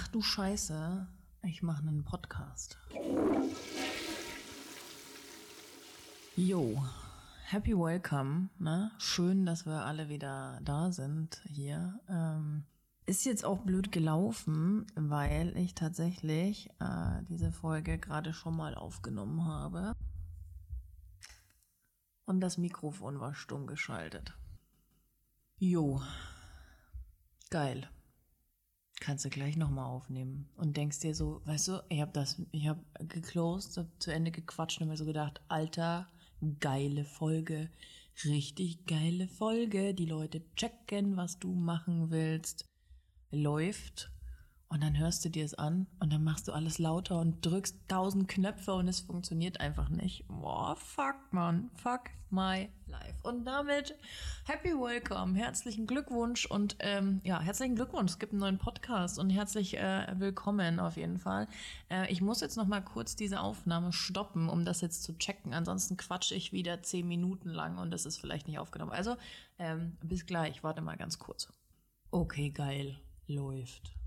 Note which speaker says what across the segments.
Speaker 1: Ach du Scheiße, ich mache einen Podcast. Jo, happy welcome, ne? Schön, dass wir alle wieder da sind hier. Ähm, ist jetzt auch blöd gelaufen, weil ich tatsächlich äh, diese Folge gerade schon mal aufgenommen habe. Und das Mikrofon war stumm geschaltet. Jo, geil kannst du gleich nochmal aufnehmen. Und denkst dir so, weißt du, ich habe das, ich habe geclosed, hab zu Ende gequatscht und mir so gedacht, alter, geile Folge, richtig geile Folge, die Leute checken, was du machen willst, läuft und dann hörst du dir es an und dann machst du alles lauter und drückst tausend Knöpfe und es funktioniert einfach nicht. Boah, fuck, man. Fuck my life. Und damit happy welcome, herzlichen Glückwunsch und ähm, ja, herzlichen Glückwunsch. Es gibt einen neuen Podcast und herzlich äh, willkommen auf jeden Fall. Äh, ich muss jetzt noch mal kurz diese Aufnahme stoppen, um das jetzt zu checken. Ansonsten quatsche ich wieder zehn Minuten lang und das ist vielleicht nicht aufgenommen. Also ähm, bis gleich. Warte mal ganz kurz. Okay, geil. Läuft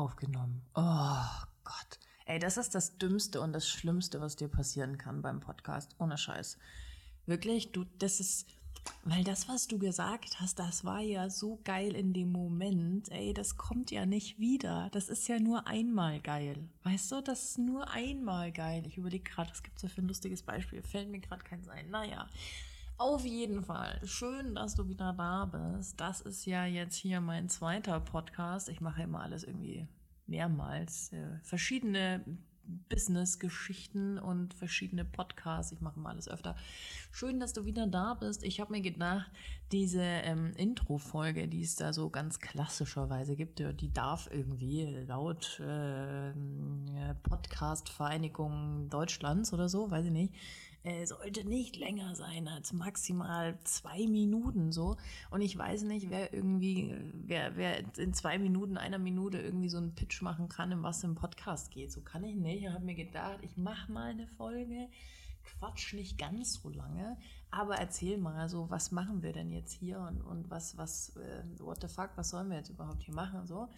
Speaker 1: aufgenommen. Oh Gott. Ey, das ist das Dümmste und das Schlimmste, was dir passieren kann beim Podcast. Ohne Scheiß. Wirklich, du, das ist, weil das, was du gesagt hast, das war ja so geil in dem Moment. Ey, das kommt ja nicht wieder. Das ist ja nur einmal geil. Weißt du, das ist nur einmal geil. Ich überlege gerade, was gibt's da für ein lustiges Beispiel? Fällt mir gerade keins ein. Naja. Auf jeden Fall. Schön, dass du wieder da bist. Das ist ja jetzt hier mein zweiter Podcast. Ich mache immer alles irgendwie mehrmals. Äh, verschiedene Business-Geschichten und verschiedene Podcasts. Ich mache mal alles öfter. Schön, dass du wieder da bist. Ich habe mir gedacht, diese ähm, Intro-Folge, die es da so ganz klassischerweise gibt, die darf irgendwie laut äh, Podcast-Vereinigung Deutschlands oder so, weiß ich nicht, äh, sollte nicht länger sein als maximal zwei Minuten so. Und ich weiß nicht, wer irgendwie, wer, wer in zwei Minuten, einer Minute irgendwie so einen Pitch machen kann, in was im Podcast geht. So kann ich nicht. Ich habe mir gedacht, ich mache mal eine Folge. Quatsch nicht ganz so lange, aber erzähl mal so, was machen wir denn jetzt hier und, und was, was, äh, what the fuck, was sollen wir jetzt überhaupt hier machen so.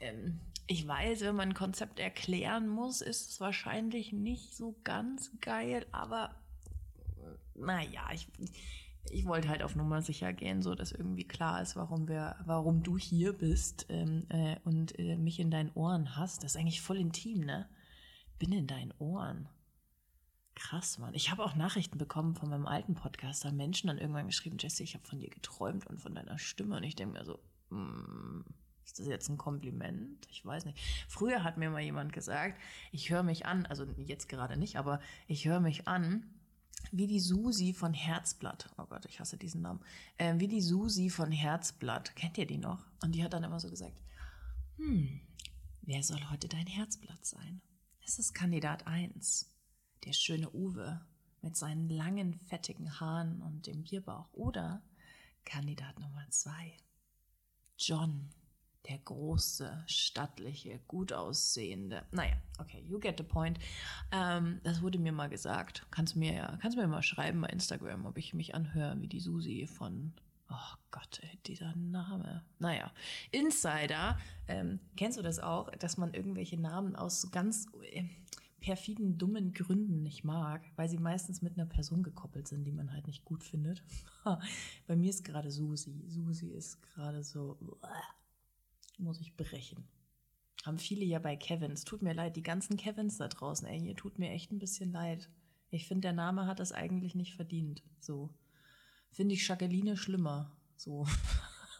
Speaker 1: Ähm, ich weiß, wenn man ein Konzept erklären muss, ist es wahrscheinlich nicht so ganz geil, aber naja, ich, ich wollte halt auf Nummer sicher gehen, so dass irgendwie klar ist, warum wir, warum du hier bist ähm, äh, und äh, mich in deinen Ohren hast. Das ist eigentlich voll intim, ne? Bin in deinen Ohren. Krass, Mann. Ich habe auch Nachrichten bekommen von meinem alten Podcast, da Menschen dann irgendwann geschrieben, Jesse, ich habe von dir geträumt und von deiner Stimme. Und ich denke mir so, mm, ist das jetzt ein Kompliment? Ich weiß nicht. Früher hat mir mal jemand gesagt, ich höre mich an, also jetzt gerade nicht, aber ich höre mich an wie die Susi von Herzblatt. Oh Gott, ich hasse diesen Namen. Äh, wie die Susi von Herzblatt. Kennt ihr die noch? Und die hat dann immer so gesagt, hm, wer soll heute dein Herzblatt sein? Es ist Kandidat 1, der schöne Uwe mit seinen langen, fettigen Haaren und dem Bierbauch. Oder Kandidat Nummer 2, John, der große, stattliche, gut aussehende. Naja, okay, you get the point. Ähm, das wurde mir mal gesagt. Kannst mir ja, kannst mir mal schreiben bei Instagram, ob ich mich anhöre wie die Susi von Oh Gott, ey, dieser Name. Naja, Insider, ähm, kennst du das auch, dass man irgendwelche Namen aus so ganz äh, perfiden, dummen Gründen nicht mag, weil sie meistens mit einer Person gekoppelt sind, die man halt nicht gut findet. Bei mir ist gerade Susi. Susi ist gerade so, muss ich brechen. Haben viele ja bei Kevins. Tut mir leid, die ganzen Kevins da draußen, ey, hier tut mir echt ein bisschen leid. Ich finde, der Name hat das eigentlich nicht verdient. So. Finde ich Jacqueline schlimmer. So.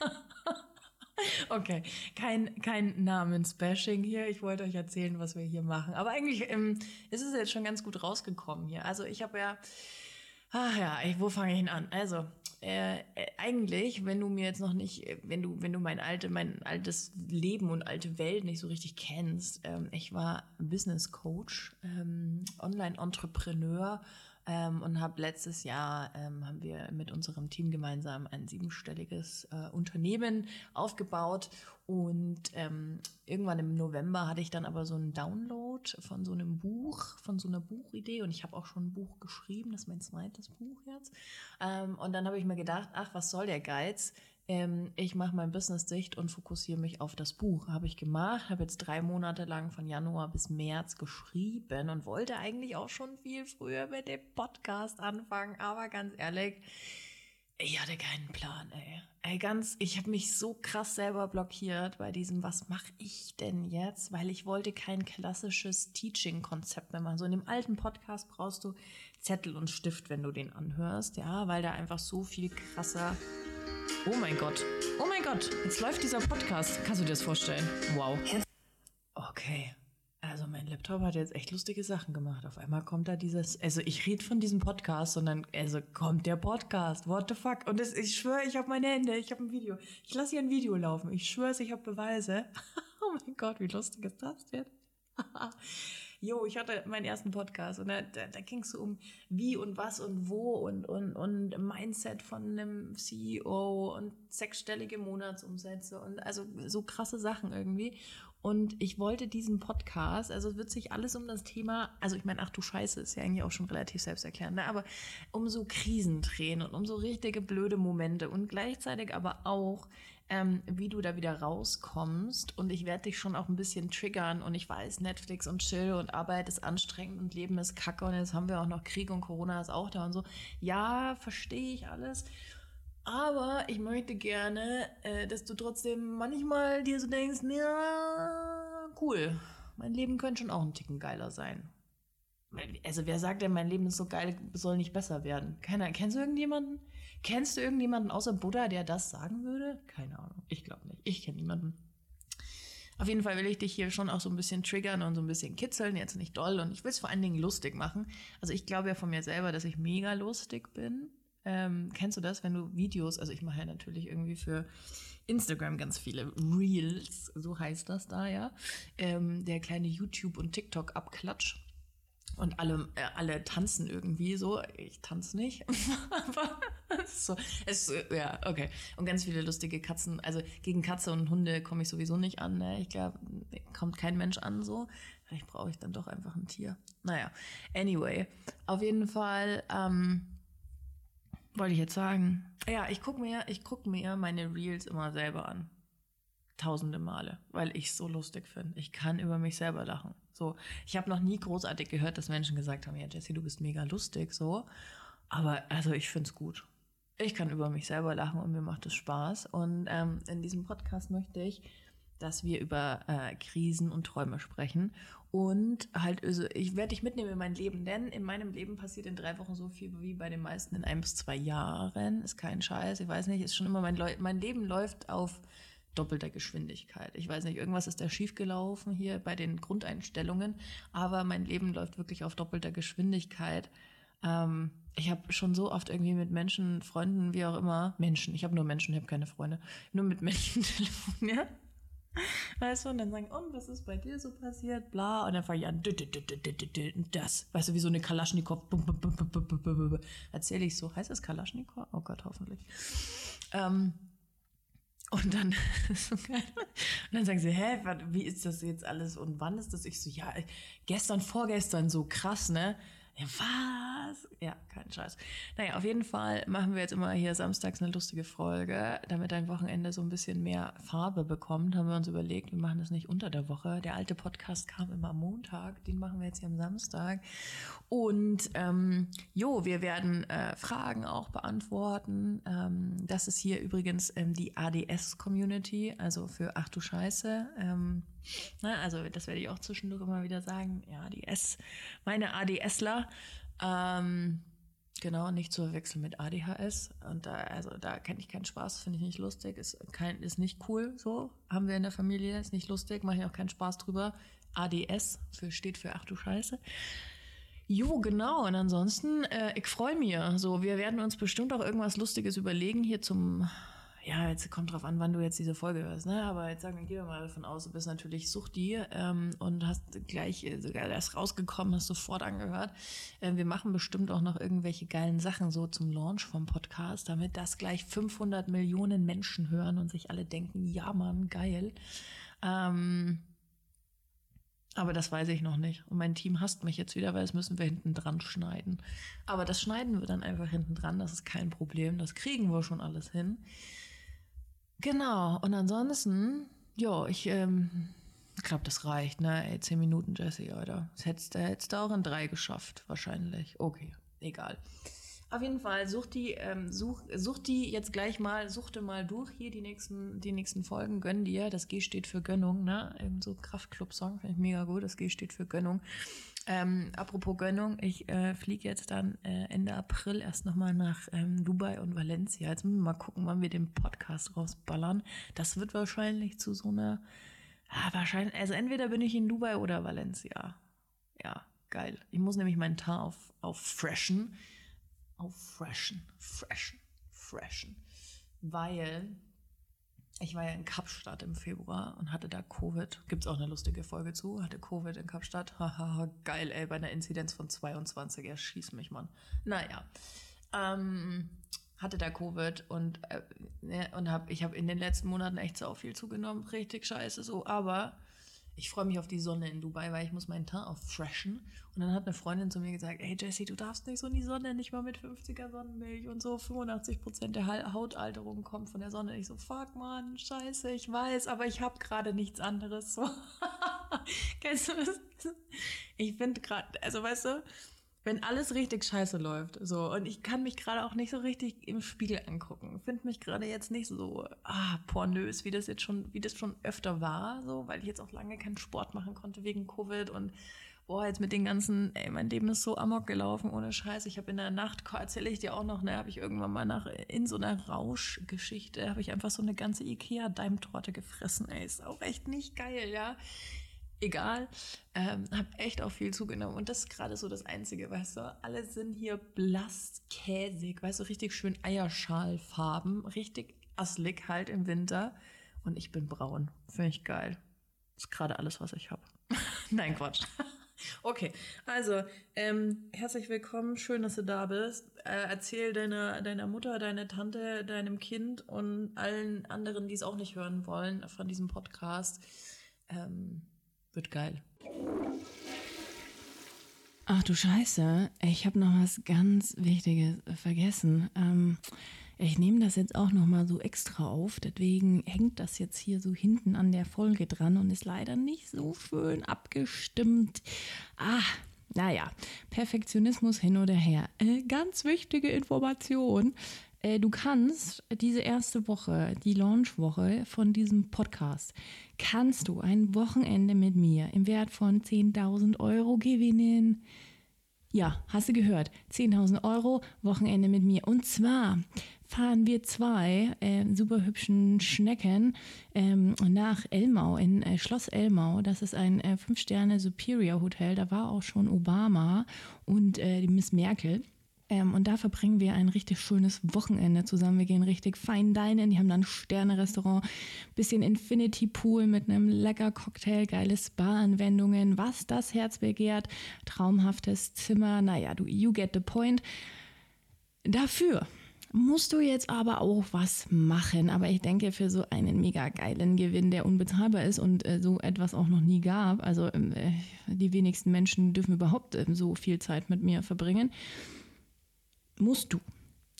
Speaker 1: okay, kein, kein Namensbashing hier. Ich wollte euch erzählen, was wir hier machen. Aber eigentlich ähm, ist es jetzt schon ganz gut rausgekommen hier. Also ich habe ja, ach ja, ich, wo fange ich denn an? Also, äh, äh, eigentlich, wenn du mir jetzt noch nicht, wenn du, wenn du mein alte, mein altes Leben und alte Welt nicht so richtig kennst, ähm, ich war Business Coach, ähm, Online-Entrepreneur ähm, und habe letztes Jahr ähm, haben wir mit unserem Team gemeinsam ein siebenstelliges äh, Unternehmen aufgebaut und ähm, irgendwann im November hatte ich dann aber so einen Download von so einem Buch, von so einer Buchidee und ich habe auch schon ein Buch geschrieben, das ist mein zweites Buch jetzt. Ähm, und dann habe ich mir gedacht, ach, was soll der Geiz? Ähm, ich mache mein Business dicht und fokussiere mich auf das Buch. Habe ich gemacht, habe jetzt drei Monate lang von Januar bis März geschrieben und wollte eigentlich auch schon viel früher mit dem Podcast anfangen, aber ganz ehrlich, ich hatte keinen Plan, ey. Ey, ganz, ich habe mich so krass selber blockiert bei diesem, was mache ich denn jetzt? Weil ich wollte kein klassisches Teaching-Konzept mehr machen. So in dem alten Podcast brauchst du Zettel und Stift, wenn du den anhörst, ja, weil da einfach so viel krasser. Oh mein Gott. Oh mein Gott. Jetzt läuft dieser Podcast. Kannst du dir das vorstellen? Wow. Okay. Also mein Laptop hat jetzt echt lustige Sachen gemacht. Auf einmal kommt da dieses, also ich rede von diesem Podcast, sondern also kommt der Podcast. What the fuck? Und das, ich schwöre, ich habe meine Hände, ich habe ein Video. Ich lasse hier ein Video laufen. Ich schwöre, ich habe Beweise. oh mein Gott, wie lustig ist das denn? Jo, ich hatte meinen ersten Podcast und da, da, da ging es so um wie und was und wo und, und, und Mindset von einem CEO und sechsstellige Monatsumsätze und also so krasse Sachen irgendwie. Und ich wollte diesen Podcast, also es wird sich alles um das Thema, also ich meine, ach du Scheiße, ist ja eigentlich auch schon relativ selbsterklärend, ne? aber um so Krisen drehen und um so richtige blöde Momente und gleichzeitig aber auch, ähm, wie du da wieder rauskommst. Und ich werde dich schon auch ein bisschen triggern. Und ich weiß, Netflix und Chill und Arbeit ist anstrengend und Leben ist kacke. Und jetzt haben wir auch noch Krieg und Corona ist auch da und so. Ja, verstehe ich alles. Aber ich möchte gerne, äh, dass du trotzdem manchmal dir so denkst, ja, cool, mein Leben könnte schon auch ein Ticken geiler sein. Also wer sagt denn, mein Leben ist so geil, soll nicht besser werden? Keiner. Kennst du irgendjemanden? Kennst du irgendjemanden außer Buddha, der das sagen würde? Keine Ahnung. Ich glaube nicht. Ich kenne niemanden. Auf jeden Fall will ich dich hier schon auch so ein bisschen triggern und so ein bisschen kitzeln, jetzt nicht doll. Und ich will es vor allen Dingen lustig machen. Also ich glaube ja von mir selber, dass ich mega lustig bin. Ähm, kennst du das, wenn du Videos, also ich mache ja natürlich irgendwie für Instagram ganz viele Reels, so heißt das da ja, ähm, der kleine YouTube- und TikTok-Abklatsch. Und alle, äh, alle tanzen irgendwie so. Ich tanze nicht. Aber so, es, ja, okay. Und ganz viele lustige Katzen. Also gegen Katze und Hunde komme ich sowieso nicht an. Ne? Ich glaube, kommt kein Mensch an so. Vielleicht brauche ich dann doch einfach ein Tier. Naja, anyway. Auf jeden Fall, ähm, wollte ich jetzt sagen? Ja, ich gucke mir, guck mir meine Reels immer selber an. Tausende Male, weil ich es so lustig finde. Ich kann über mich selber lachen. So, ich habe noch nie großartig gehört, dass Menschen gesagt haben, ja, Jesse, du bist mega lustig, so. Aber also ich finde es gut. Ich kann über mich selber lachen und mir macht es Spaß. Und ähm, in diesem Podcast möchte ich, dass wir über äh, Krisen und Träume sprechen und halt, also ich werde dich mitnehmen in mein Leben, denn in meinem Leben passiert in drei Wochen so viel wie bei den meisten in ein bis zwei Jahren. Ist kein Scheiß, ich weiß nicht, ist schon immer mein, Leu mein Leben läuft auf doppelter Geschwindigkeit. Ich weiß nicht, irgendwas ist da schiefgelaufen hier bei den Grundeinstellungen, aber mein Leben läuft wirklich auf doppelter Geschwindigkeit. Ähm, ich habe schon so oft irgendwie mit Menschen, Freunden, wie auch immer, Menschen, ich habe nur Menschen, ich habe keine Freunde, nur mit Menschen telefoniert. Weißt du, und dann sagen, und was ist bei dir so passiert? Bla. Und dann fange ich an, das. Weißt du, wie so eine Kalaschnikow. Erzähle ich so. Heißt das Kalaschnikow? Oh Gott, hoffentlich. Ähm, und dann, und dann sagen sie, hä, wie ist das jetzt alles und wann ist das? Ich so, ja, gestern, vorgestern so krass, ne? Ja, was? Ja, kein Scheiß. Naja, auf jeden Fall machen wir jetzt immer hier samstags eine lustige Folge, damit ein Wochenende so ein bisschen mehr Farbe bekommt. Haben wir uns überlegt, wir machen das nicht unter der Woche. Der alte Podcast kam immer am Montag, den machen wir jetzt hier am Samstag. Und ähm, jo, wir werden äh, Fragen auch beantworten. Ähm, das ist hier übrigens ähm, die ADS-Community, also für Ach du Scheiße. Ähm, na, also das werde ich auch zwischendurch immer wieder sagen. Ja, ADS, meine ADSler. Ähm, genau, nicht zu verwechseln mit ADHS. Und da, also da kenne ich keinen Spaß, finde ich nicht lustig, ist, kein, ist nicht cool so. Haben wir in der Familie, ist nicht lustig, mache ich auch keinen Spaß drüber. ADS für, steht für Ach du Scheiße. Jo, genau. Und ansonsten, äh, ich freue mich. So, wir werden uns bestimmt auch irgendwas Lustiges überlegen hier zum ja, jetzt kommt drauf an, wann du jetzt diese Folge hörst, ne? Aber jetzt sagen wir, gehen wir mal davon aus, du bist natürlich Suchti ähm, und hast gleich äh, sogar erst rausgekommen, hast sofort angehört. Ähm, wir machen bestimmt auch noch irgendwelche geilen Sachen so zum Launch vom Podcast, damit das gleich 500 Millionen Menschen hören und sich alle denken, ja Mann, geil. Ähm, aber das weiß ich noch nicht. Und mein Team hasst mich jetzt wieder, weil das müssen wir hinten dran schneiden. Aber das schneiden wir dann einfach hinten dran. Das ist kein Problem. Das kriegen wir schon alles hin. Genau, und ansonsten, ja, ich ähm, glaube, das reicht, ne? Ey, zehn Minuten, Jesse, Alter. Das hättest, hättest du auch in drei geschafft, wahrscheinlich. Okay, egal. Auf jeden Fall, such die, ähm, such, such die jetzt gleich mal, suchte mal durch hier die nächsten, die nächsten Folgen, gönn dir. Das G steht für Gönnung, ne? Irgend so Kraftclub-Song, finde ich mega gut. Das G steht für Gönnung. Ähm, apropos Gönnung, ich äh, fliege jetzt dann äh, Ende April erst nochmal nach ähm, Dubai und Valencia. Jetzt müssen wir mal gucken, wann wir den Podcast rausballern. Das wird wahrscheinlich zu so einer, ah, wahrscheinlich, also entweder bin ich in Dubai oder Valencia. Ja, geil. Ich muss nämlich meinen Tar auf, auffreshen auffreshen, freshen, freshen. Weil ich war ja in Kapstadt im Februar und hatte da Covid. Gibt es auch eine lustige Folge zu. Hatte Covid in Kapstadt. Haha, geil, ey, bei einer Inzidenz von 22. Er schießt mich, Mann. Naja. Ähm, hatte da Covid und, äh, ne, und hab, ich habe in den letzten Monaten echt so viel zugenommen. Richtig scheiße so. Aber ich freue mich auf die Sonne in Dubai, weil ich muss meinen Teint auffreshen. Und dann hat eine Freundin zu mir gesagt, ey Jessie, du darfst nicht so in die Sonne, nicht mal mit 50er Sonnenmilch und so. 85% der Hautalterung kommt von der Sonne. Ich so, fuck man, scheiße, ich weiß, aber ich habe gerade nichts anderes. So. Kennst du das? Ich finde gerade, also weißt du, wenn alles richtig scheiße läuft. So, und ich kann mich gerade auch nicht so richtig im Spiegel angucken. Finde mich gerade jetzt nicht so ah, pornös, wie das jetzt schon, wie das schon öfter war, so, weil ich jetzt auch lange keinen Sport machen konnte wegen Covid und boah, jetzt mit den ganzen, ey, mein Leben ist so amok gelaufen, ohne Scheiß. Ich habe in der Nacht, erzähle ich dir auch noch, ne, habe ich irgendwann mal nach, in so einer Rauschgeschichte, habe ich einfach so eine ganze Ikea-Daimtorte gefressen, ey, ist auch echt nicht geil, ja egal. Ähm, habe echt auch viel zugenommen. Und das ist gerade so das Einzige, weißt du? Alle sind hier blass käsig, weißt du, richtig schön Eierschalfarben, richtig asslig halt im Winter. Und ich bin braun. Finde ich geil. Das ist gerade alles, was ich habe. Nein, Quatsch. Okay, also ähm, herzlich willkommen, schön, dass du da bist. Äh, erzähl deiner, deiner Mutter, deiner Tante, deinem Kind und allen anderen, die es auch nicht hören wollen, von diesem Podcast. Ähm, wird geil.
Speaker 2: Ach du Scheiße, ich habe noch was ganz Wichtiges vergessen. Ähm, ich nehme das jetzt auch noch mal so extra auf, deswegen hängt das jetzt hier so hinten an der Folge dran und ist leider nicht so schön abgestimmt. Ah, naja, Perfektionismus hin oder her. Äh, ganz wichtige Information. Äh, du kannst diese erste Woche, die Launchwoche von diesem Podcast, kannst du ein Wochenende mit mir im Wert von 10.000 Euro gewinnen. Ja, hast du gehört? 10.000 Euro Wochenende mit mir. Und zwar fahren wir zwei äh, super hübschen Schnecken ähm, nach Elmau, in äh, Schloss Elmau. Das ist ein äh, Fünf-Sterne Superior Hotel. Da war auch schon Obama und äh, die Miss Merkel. Ähm, und da verbringen wir ein richtig schönes Wochenende zusammen. Wir gehen richtig fein dienen. Die haben dann Sterne-Restaurant, bisschen Infinity Pool mit einem lecker Cocktail, geile Spa-Anwendungen, was das Herz begehrt, traumhaftes Zimmer. Naja, du, you get the point. Dafür musst du jetzt aber auch was machen. Aber ich denke, für so einen mega geilen Gewinn, der unbezahlbar ist und äh, so etwas auch noch nie gab, also ähm, äh, die wenigsten Menschen dürfen überhaupt äh, so viel Zeit mit mir verbringen musst du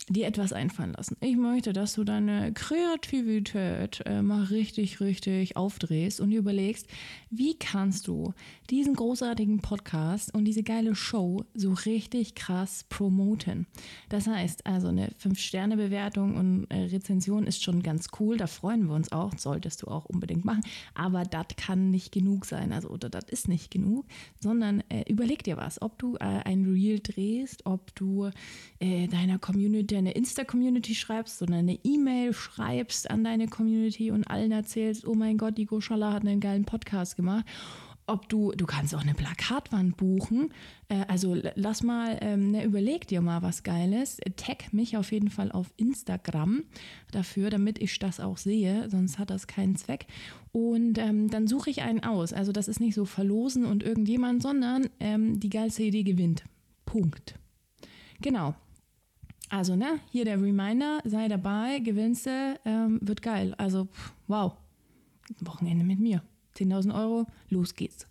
Speaker 2: dir etwas einfallen lassen. Ich möchte, dass du deine Kreativität äh, mal richtig, richtig aufdrehst und überlegst, wie kannst du diesen großartigen Podcast und diese geile Show so richtig krass promoten. Das heißt, also eine 5-Sterne-Bewertung und äh, Rezension ist schon ganz cool, da freuen wir uns auch, solltest du auch unbedingt machen, aber das kann nicht genug sein, also oder das ist nicht genug, sondern äh, überleg dir was, ob du äh, ein Reel drehst, ob du äh, deiner Community eine Insta-Community schreibst, sondern eine E-Mail schreibst an deine Community und allen erzählst, oh mein Gott, die Goshala hat einen geilen Podcast gemacht. Ob du, du kannst auch eine Plakatwand buchen. Äh, also lass mal, ähm, ne, überleg dir mal was Geiles. Tag mich auf jeden Fall auf Instagram dafür, damit ich das auch sehe, sonst hat das keinen Zweck. Und ähm, dann suche ich einen aus. Also das ist nicht so verlosen und irgendjemand, sondern ähm, die geilste Idee gewinnt. Punkt. Genau. Also, ne, hier der Reminder, sei dabei, gewinnst du, ähm, wird geil. Also, wow, Wochenende mit mir. 10.000 Euro, los geht's.